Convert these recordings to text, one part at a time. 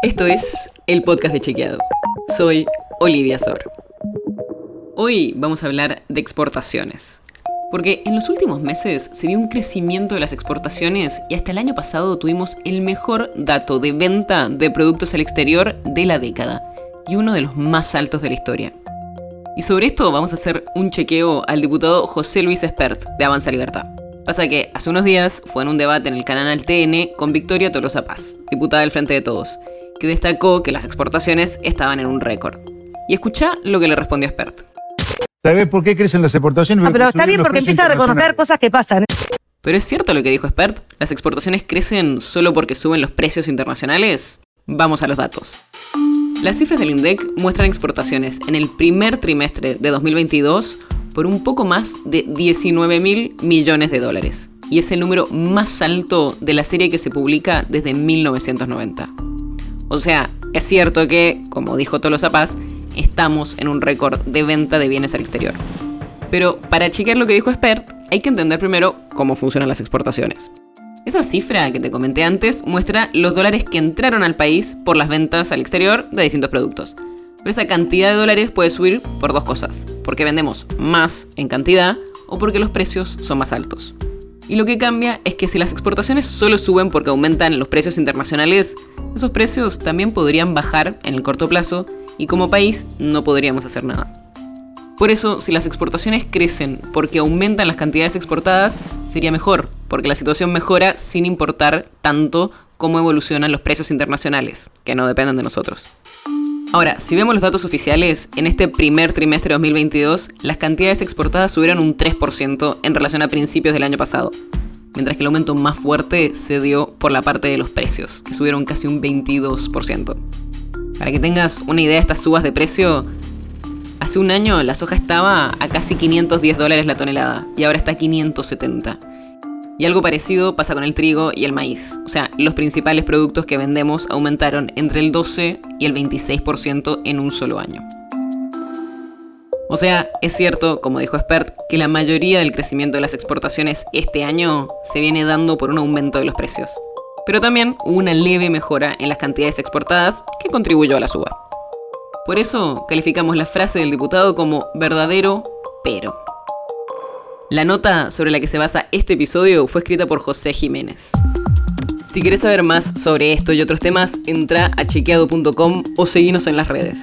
Esto es el podcast de Chequeado. Soy Olivia Sor. Hoy vamos a hablar de exportaciones. Porque en los últimos meses se vio un crecimiento de las exportaciones y hasta el año pasado tuvimos el mejor dato de venta de productos al exterior de la década y uno de los más altos de la historia. Y sobre esto vamos a hacer un chequeo al diputado José Luis Espert de Avanza Libertad. Pasa que hace unos días fue en un debate en el canal TN con Victoria Tolosa Paz, diputada del Frente de Todos, que destacó que las exportaciones estaban en un récord. Y escucha lo que le respondió Espert. ¿Sabes por qué crecen las exportaciones? Ah, pero está bien porque empieza a reconocer cosas que pasan. ¿Pero es cierto lo que dijo Expert? ¿Las exportaciones crecen solo porque suben los precios internacionales? Vamos a los datos. Las cifras del INDEC muestran exportaciones en el primer trimestre de 2022 por un poco más de 19 mil millones de dólares. Y es el número más alto de la serie que se publica desde 1990. O sea, es cierto que, como dijo Tolosa Paz, estamos en un récord de venta de bienes al exterior. Pero para chequear lo que dijo Expert, hay que entender primero cómo funcionan las exportaciones. Esa cifra que te comenté antes muestra los dólares que entraron al país por las ventas al exterior de distintos productos. Pero esa cantidad de dólares puede subir por dos cosas, porque vendemos más en cantidad o porque los precios son más altos. Y lo que cambia es que si las exportaciones solo suben porque aumentan los precios internacionales, esos precios también podrían bajar en el corto plazo y como país no podríamos hacer nada. Por eso, si las exportaciones crecen porque aumentan las cantidades exportadas, sería mejor, porque la situación mejora sin importar tanto cómo evolucionan los precios internacionales, que no dependen de nosotros. Ahora, si vemos los datos oficiales, en este primer trimestre de 2022, las cantidades exportadas subieron un 3% en relación a principios del año pasado, mientras que el aumento más fuerte se dio por la parte de los precios, que subieron casi un 22%. Para que tengas una idea de estas subas de precio, Hace un año la soja estaba a casi 510 dólares la tonelada y ahora está a 570. Y algo parecido pasa con el trigo y el maíz. O sea, los principales productos que vendemos aumentaron entre el 12 y el 26% en un solo año. O sea, es cierto, como dijo Expert, que la mayoría del crecimiento de las exportaciones este año se viene dando por un aumento de los precios. Pero también hubo una leve mejora en las cantidades exportadas que contribuyó a la suba. Por eso calificamos la frase del diputado como verdadero pero. La nota sobre la que se basa este episodio fue escrita por José Jiménez. Si quieres saber más sobre esto y otros temas, entra a chequeado.com o seguinos en las redes.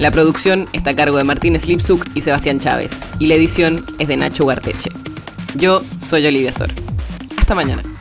La producción está a cargo de Martínez Lipsuk y Sebastián Chávez, y la edición es de Nacho Guarteche. Yo soy Olivia Sor. Hasta mañana.